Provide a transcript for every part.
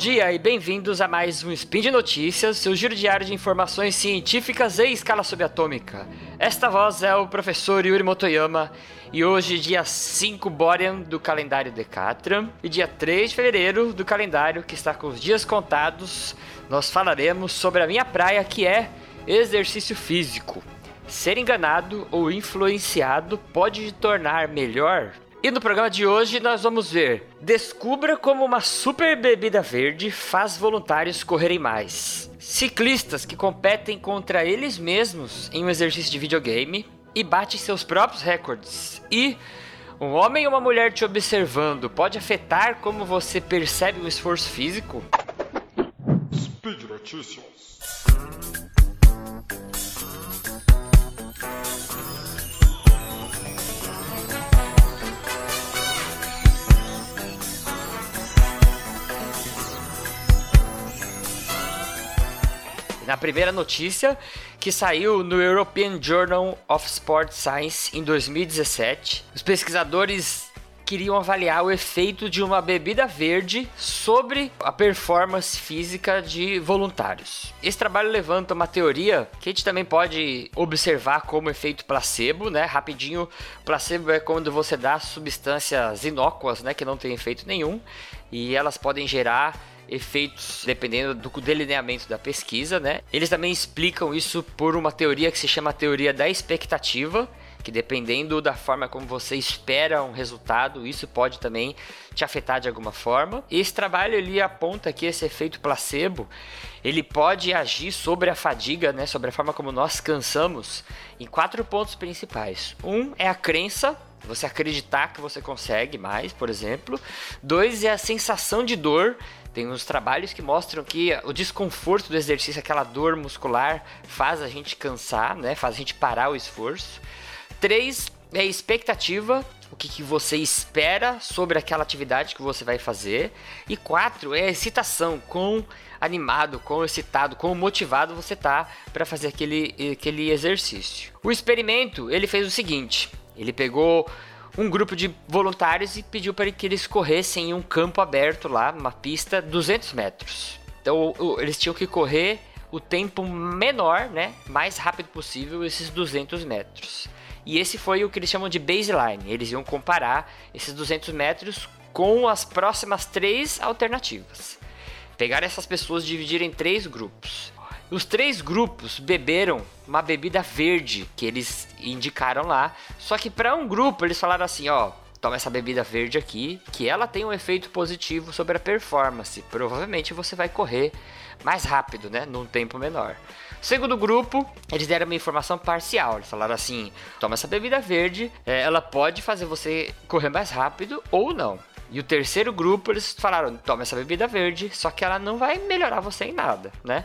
dia e bem-vindos a mais um Spin de Notícias, seu giro diário de informações científicas em escala subatômica. Esta voz é o professor Yuri Motoyama e hoje, dia 5 Borean do calendário Decatran e dia 3 de fevereiro do calendário que está com os dias contados, nós falaremos sobre a minha praia que é exercício físico. Ser enganado ou influenciado pode te tornar melhor? E no programa de hoje nós vamos ver: descubra como uma super bebida verde faz voluntários correrem mais. Ciclistas que competem contra eles mesmos em um exercício de videogame e batem seus próprios recordes. E um homem ou uma mulher te observando pode afetar como você percebe o esforço físico? Speed Notícias. Na primeira notícia que saiu no European Journal of Sport Science em 2017. Os pesquisadores queriam avaliar o efeito de uma bebida verde sobre a performance física de voluntários. Esse trabalho levanta uma teoria que a gente também pode observar como efeito placebo, né? Rapidinho, placebo é quando você dá substâncias inócuas, né, que não tem efeito nenhum, e elas podem gerar efeitos dependendo do delineamento da pesquisa, né? Eles também explicam isso por uma teoria que se chama teoria da expectativa, que dependendo da forma como você espera um resultado, isso pode também te afetar de alguma forma. Esse trabalho ele aponta que esse efeito placebo, ele pode agir sobre a fadiga, né, sobre a forma como nós cansamos, em quatro pontos principais. Um é a crença você acreditar que você consegue mais, por exemplo. Dois é a sensação de dor tem uns trabalhos que mostram que o desconforto do exercício, aquela dor muscular, faz a gente cansar, né? Faz a gente parar o esforço. Três é expectativa, o que, que você espera sobre aquela atividade que você vai fazer. E quatro é excitação, quão animado, quão excitado, quão motivado você tá para fazer aquele, aquele exercício. O experimento, ele fez o seguinte, ele pegou um grupo de voluntários e pediu para que eles corressem em um campo aberto lá, uma pista, 200 metros. Então eles tinham que correr o tempo menor, né, mais rápido possível, esses 200 metros. E esse foi o que eles chamam de baseline. Eles iam comparar esses 200 metros com as próximas três alternativas. Pegar essas pessoas e dividir em três grupos. Os três grupos beberam uma bebida verde que eles indicaram lá. Só que para um grupo eles falaram assim, ó, toma essa bebida verde aqui, que ela tem um efeito positivo sobre a performance. Provavelmente você vai correr mais rápido, né, num tempo menor. Segundo grupo, eles deram uma informação parcial. Eles falaram assim: toma essa bebida verde, é, ela pode fazer você correr mais rápido ou não. E o terceiro grupo, eles falaram: toma essa bebida verde, só que ela não vai melhorar você em nada, né?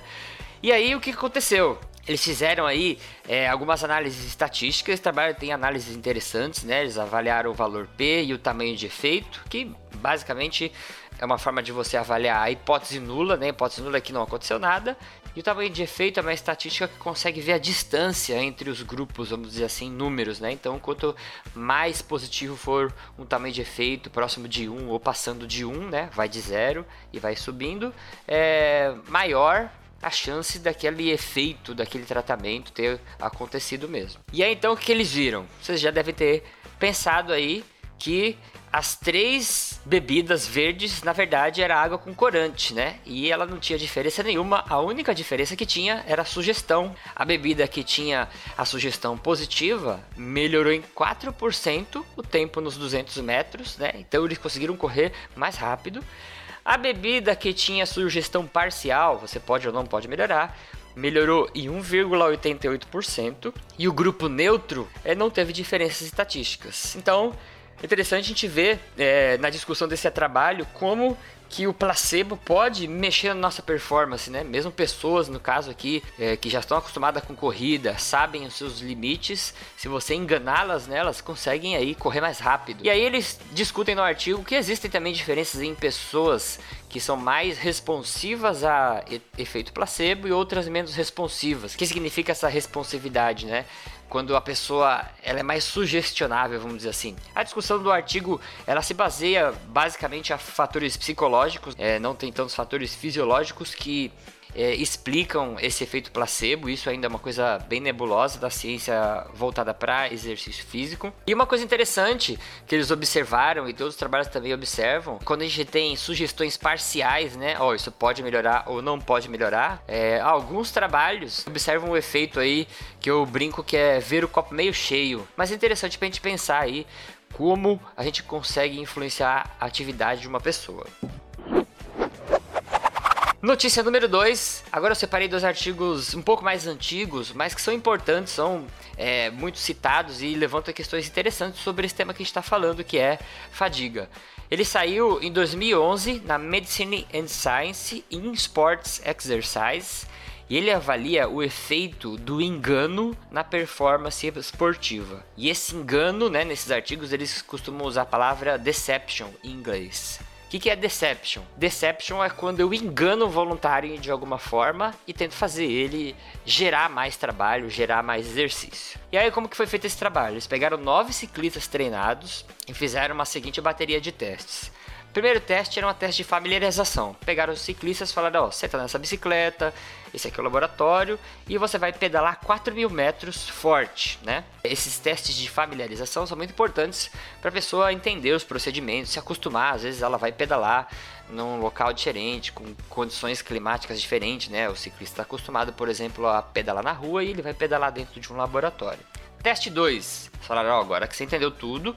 E aí o que aconteceu? Eles fizeram aí é, algumas análises estatísticas, esse trabalho tem análises interessantes, né? Eles avaliaram o valor P e o tamanho de efeito, que basicamente é uma forma de você avaliar a hipótese nula, né? A hipótese nula é que não aconteceu nada. E o tamanho de efeito é uma estatística que consegue ver a distância entre os grupos, vamos dizer assim, números, né? Então, quanto mais positivo for um tamanho de efeito próximo de 1 ou passando de 1, né? Vai de 0 e vai subindo, é maior a chance daquele efeito, daquele tratamento ter acontecido mesmo. E aí então que eles viram? Vocês já devem ter pensado aí que as três bebidas verdes, na verdade, era água com corante, né? E ela não tinha diferença nenhuma. A única diferença que tinha era a sugestão. A bebida que tinha a sugestão positiva melhorou em 4% o tempo nos 200 metros, né? Então eles conseguiram correr mais rápido. A bebida que tinha sugestão parcial, você pode ou não pode melhorar, melhorou em 1,88% e o grupo neutro é, não teve diferenças estatísticas. Então, interessante a gente ver é, na discussão desse trabalho como que o placebo pode mexer na nossa performance, né? Mesmo pessoas, no caso aqui, é, que já estão acostumadas com corrida, sabem os seus limites, se você enganá-las nelas, conseguem aí correr mais rápido. E aí eles discutem no artigo que existem também diferenças em pessoas que são mais responsivas a efeito placebo e outras menos responsivas. O que significa essa responsividade, né? Quando a pessoa ela é mais sugestionável, vamos dizer assim. A discussão do artigo ela se baseia basicamente a fatores psicológicos é, não tem tantos fatores fisiológicos que é, explicam esse efeito placebo. Isso ainda é uma coisa bem nebulosa da ciência voltada para exercício físico. E uma coisa interessante que eles observaram e todos os trabalhos também observam, quando a gente tem sugestões parciais, né? Ó, oh, isso pode melhorar ou não pode melhorar. É, alguns trabalhos observam o efeito aí que eu brinco que é ver o copo meio cheio. Mas é interessante pra gente pensar aí como a gente consegue influenciar a atividade de uma pessoa. Notícia número 2. Agora eu separei dois artigos um pouco mais antigos, mas que são importantes, são é, muito citados e levantam questões interessantes sobre esse tema que a gente está falando, que é fadiga. Ele saiu em 2011 na Medicine and Science in Sports Exercise e ele avalia o efeito do engano na performance esportiva. E esse engano, né, nesses artigos, eles costumam usar a palavra deception em inglês. Que, que é deception? Deception é quando eu engano o voluntário de alguma forma e tento fazer ele gerar mais trabalho, gerar mais exercício. E aí, como que foi feito esse trabalho? Eles pegaram nove ciclistas treinados e fizeram uma seguinte bateria de testes primeiro teste era um teste de familiarização. Pegaram os ciclistas e falaram: Ó, oh, tá nessa bicicleta, esse aqui é o laboratório, e você vai pedalar 4 mil metros forte, né? Esses testes de familiarização são muito importantes para a pessoa entender os procedimentos, se acostumar. Às vezes ela vai pedalar num local diferente, com condições climáticas diferentes, né? O ciclista está acostumado, por exemplo, a pedalar na rua e ele vai pedalar dentro de um laboratório. Teste 2. Falaram: Ó, oh, agora que você entendeu tudo,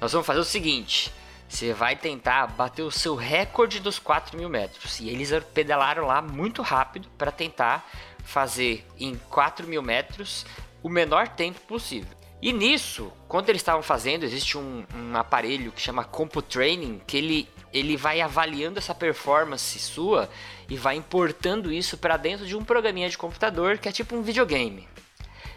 nós vamos fazer o seguinte você vai tentar bater o seu recorde dos 4 mil metros. E eles pedalaram lá muito rápido para tentar fazer em 4 mil metros o menor tempo possível. E nisso, quando eles estavam fazendo, existe um, um aparelho que chama CompuTraining, que ele, ele vai avaliando essa performance sua e vai importando isso para dentro de um programinha de computador que é tipo um videogame.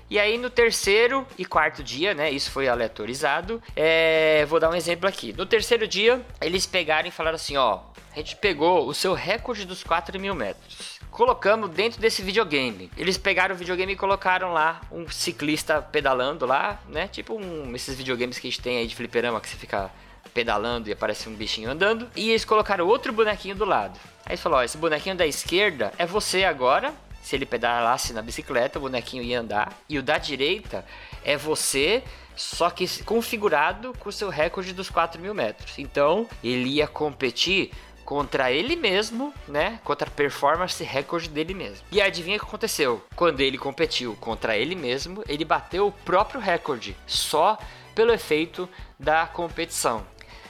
E aí no terceiro e quarto dia, né? Isso foi aleatorizado. É, vou dar um exemplo aqui. No terceiro dia, eles pegaram e falaram assim: ó, a gente pegou o seu recorde dos 4 mil metros colocamos dentro desse videogame. Eles pegaram o videogame e colocaram lá um ciclista pedalando lá, né? Tipo um, esses videogames que a gente tem aí de fliperama que você fica pedalando e aparece um bichinho andando. E eles colocaram outro bonequinho do lado. Aí falou: ó, esse bonequinho da esquerda é você agora se ele pedalasse na bicicleta, o bonequinho ia andar. E o da direita é você, só que configurado com o seu recorde dos 4 mil metros. Então, ele ia competir contra ele mesmo, né? Contra a performance recorde dele mesmo. E adivinha o que aconteceu? Quando ele competiu contra ele mesmo, ele bateu o próprio recorde, só pelo efeito da competição.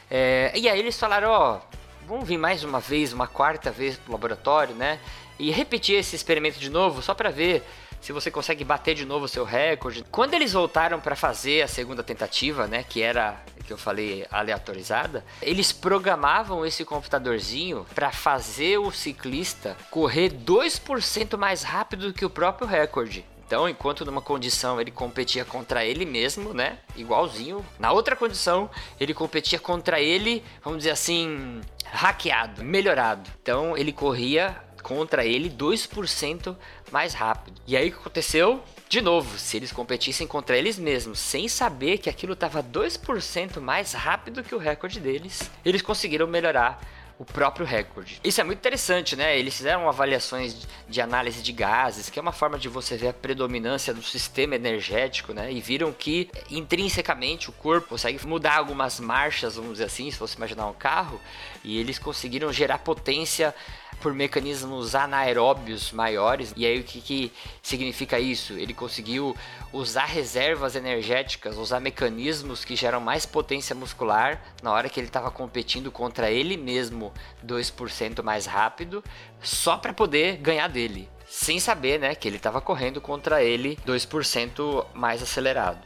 É, e aí eles falaram, ó, vamos vir mais uma vez, uma quarta vez pro laboratório, né? E repetir esse experimento de novo só para ver se você consegue bater de novo o seu recorde. Quando eles voltaram para fazer a segunda tentativa, né, que era que eu falei aleatorizada, eles programavam esse computadorzinho para fazer o ciclista correr 2% mais rápido do que o próprio recorde. Então, enquanto numa condição ele competia contra ele mesmo, né? Igualzinho. Na outra condição, ele competia contra ele, vamos dizer assim, hackeado, melhorado. Então, ele corria contra ele 2% mais rápido. E aí o que aconteceu? De novo, se eles competissem contra eles mesmos, sem saber que aquilo estava 2% mais rápido que o recorde deles, eles conseguiram melhorar o próprio recorde. Isso é muito interessante, né? Eles fizeram avaliações de análise de gases, que é uma forma de você ver a predominância do sistema energético, né? E viram que intrinsecamente o corpo consegue mudar algumas marchas, vamos dizer assim, se você imaginar um carro, e eles conseguiram gerar potência por mecanismos anaeróbios maiores. E aí o que, que significa isso? Ele conseguiu usar reservas energéticas, usar mecanismos que geram mais potência muscular na hora que ele estava competindo contra ele mesmo 2% mais rápido, só para poder ganhar dele. Sem saber, né, que ele estava correndo contra ele 2% mais acelerado.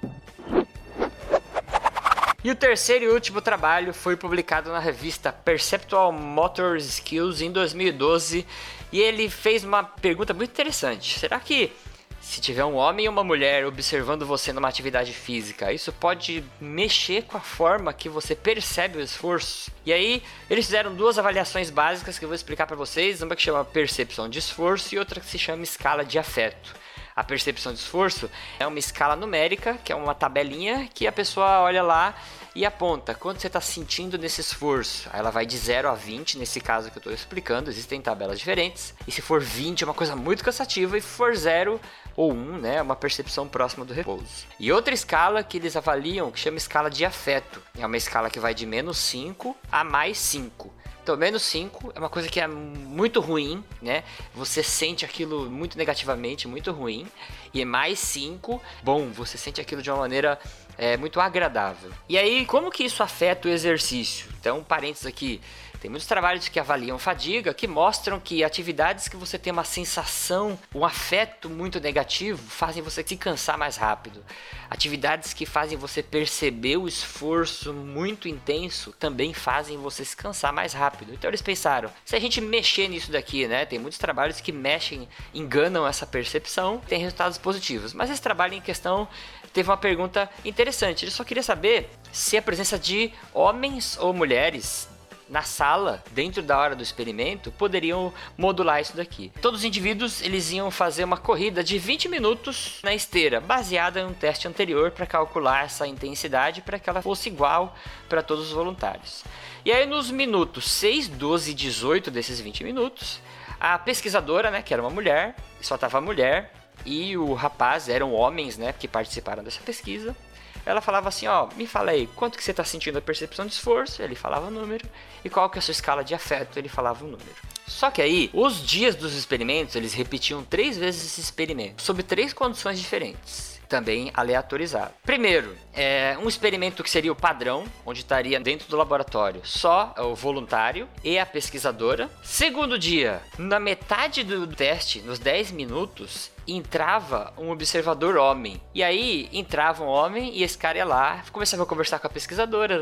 E o terceiro e último trabalho foi publicado na revista Perceptual Motor Skills em 2012 e ele fez uma pergunta muito interessante. Será que se tiver um homem e uma mulher observando você numa atividade física, isso pode mexer com a forma que você percebe o esforço? E aí, eles fizeram duas avaliações básicas que eu vou explicar para vocês, uma que chama percepção de esforço e outra que se chama escala de afeto. A percepção de esforço é uma escala numérica, que é uma tabelinha que a pessoa olha lá e aponta quanto você está sentindo nesse esforço. Ela vai de 0 a 20, nesse caso que eu estou explicando, existem tabelas diferentes. E se for 20 é uma coisa muito cansativa, e se for 0 ou 1, um, né, é uma percepção próxima do repouso. E outra escala que eles avaliam, que chama escala de afeto, é uma escala que vai de menos 5 a mais 5. Então, menos 5 é uma coisa que é muito ruim, né? Você sente aquilo muito negativamente, muito ruim. E mais 5, bom, você sente aquilo de uma maneira é, muito agradável. E aí, como que isso afeta o exercício? Então, parênteses aqui. Tem muitos trabalhos que avaliam fadiga que mostram que atividades que você tem uma sensação, um afeto muito negativo, fazem você se cansar mais rápido. Atividades que fazem você perceber o esforço muito intenso também fazem você se cansar mais rápido. Então eles pensaram, se a gente mexer nisso daqui, né? Tem muitos trabalhos que mexem, enganam essa percepção, tem resultados positivos. Mas esse trabalho em questão teve uma pergunta interessante. Ele só queria saber se a presença de homens ou mulheres na sala, dentro da hora do experimento, poderiam modular isso daqui. Todos os indivíduos eles iam fazer uma corrida de 20 minutos na esteira, baseada em um teste anterior para calcular essa intensidade para que ela fosse igual para todos os voluntários. E aí nos minutos 6, 12 e 18 desses 20 minutos, a pesquisadora, né, que era uma mulher, só tava a mulher, e o rapaz eram homens, né, que participaram dessa pesquisa ela falava assim, ó, me fala aí, quanto que você está sentindo a percepção de esforço? Ele falava o número. E qual que é a sua escala de afeto? Ele falava o número. Só que aí, os dias dos experimentos, eles repetiam três vezes esse experimento, sob três condições diferentes também aleatorizado. Primeiro, é um experimento que seria o padrão, onde estaria dentro do laboratório só o voluntário e a pesquisadora. Segundo dia, na metade do teste, nos 10 minutos, entrava um observador homem. E aí entrava um homem e esse cara ia lá, começava a conversar com a pesquisadora,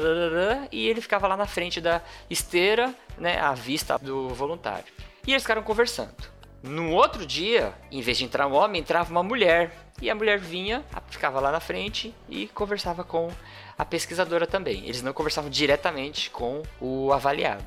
e ele ficava lá na frente da esteira, né, à vista do voluntário. E eles ficaram conversando. No outro dia, em vez de entrar um homem, entrava uma mulher. E a mulher vinha, ficava lá na frente e conversava com a pesquisadora também. Eles não conversavam diretamente com o avaliado.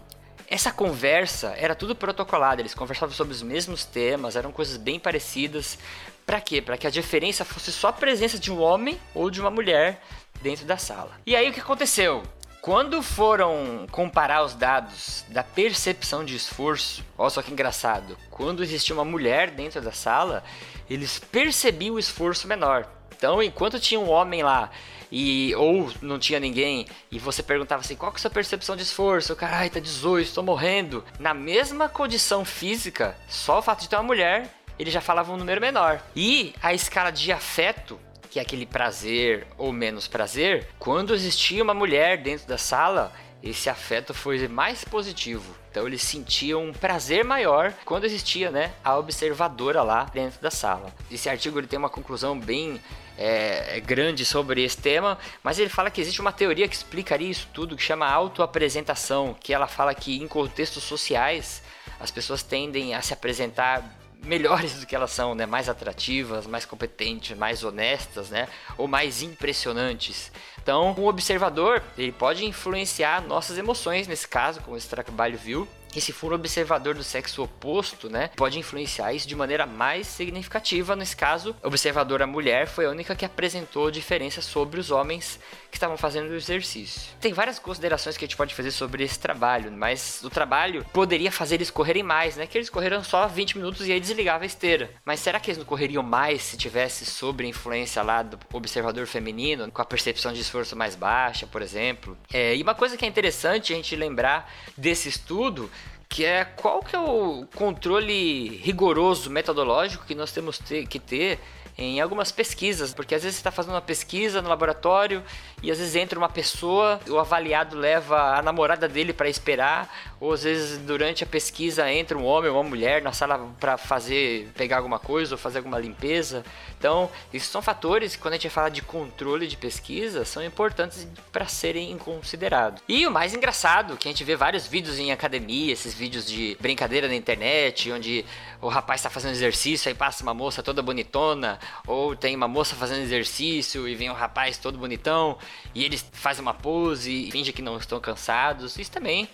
Essa conversa era tudo protocolado, eles conversavam sobre os mesmos temas, eram coisas bem parecidas. Para quê? Para que a diferença fosse só a presença de um homem ou de uma mulher dentro da sala. E aí o que aconteceu? Quando foram comparar os dados da percepção de esforço, olha só que engraçado, quando existia uma mulher dentro da sala, eles percebiam o esforço menor. Então, enquanto tinha um homem lá e ou não tinha ninguém e você perguntava assim, qual que é a sua percepção de esforço? Caralho, tá 18, estou morrendo. Na mesma condição física, só o fato de ter uma mulher, ele já falava um número menor. E a escala de afeto que é aquele prazer ou menos prazer, quando existia uma mulher dentro da sala, esse afeto foi mais positivo. Então eles sentiam um prazer maior quando existia, né, a observadora lá dentro da sala. Esse artigo ele tem uma conclusão bem é, é, grande sobre esse tema, mas ele fala que existe uma teoria que explicaria isso tudo, que chama autoapresentação, que ela fala que em contextos sociais as pessoas tendem a se apresentar melhores do que elas são, né? Mais atrativas, mais competentes, mais honestas, né? Ou mais impressionantes. Então, um observador, ele pode influenciar nossas emoções, nesse caso, como esse trabalho viu, e se for um observador do sexo oposto, né, pode influenciar isso de maneira mais significativa. Nesse caso, a observadora mulher foi a única que apresentou diferença sobre os homens que estavam fazendo o exercício. Tem várias considerações que a gente pode fazer sobre esse trabalho, mas o trabalho poderia fazer eles correrem mais, né? Que eles correram só 20 minutos e aí desligava a esteira. Mas será que eles não correriam mais se tivesse sobre a influência lá do observador feminino, com a percepção de esforço mais baixa, por exemplo? É, e uma coisa que é interessante a gente lembrar desse estudo que é qual que é o controle rigoroso metodológico que nós temos que ter em algumas pesquisas, porque às vezes você está fazendo uma pesquisa no laboratório e às vezes entra uma pessoa, o avaliado leva a namorada dele para esperar, ou às vezes durante a pesquisa entra um homem ou uma mulher na sala para fazer pegar alguma coisa ou fazer alguma limpeza. Então, esses são fatores que quando a gente fala de controle de pesquisa são importantes para serem considerados. E o mais engraçado, que a gente vê vários vídeos em academia, esses vídeos de brincadeira na internet, onde o rapaz está fazendo exercício, aí passa uma moça toda bonitona, ou tem uma moça fazendo exercício e vem um rapaz todo bonitão e eles fazem uma pose e fingem que não estão cansados. Isso também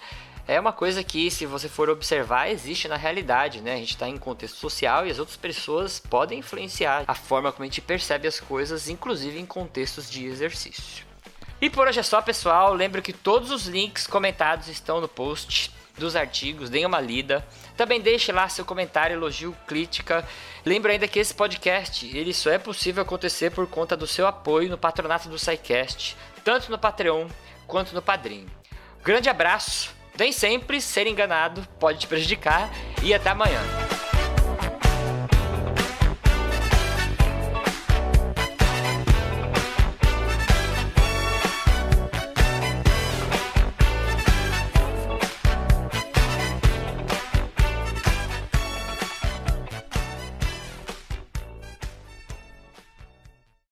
é uma coisa que, se você for observar, existe na realidade, né? A gente está em contexto social e as outras pessoas podem influenciar a forma como a gente percebe as coisas, inclusive em contextos de exercício. E por hoje é só, pessoal. Lembro que todos os links comentados estão no post dos artigos, deem uma lida. Também deixe lá seu comentário, elogio, crítica. Lembro ainda que esse podcast ele só é possível acontecer por conta do seu apoio no patronato do SciCast, tanto no Patreon quanto no Padrim. Grande abraço nem sempre ser enganado pode te prejudicar e até amanhã.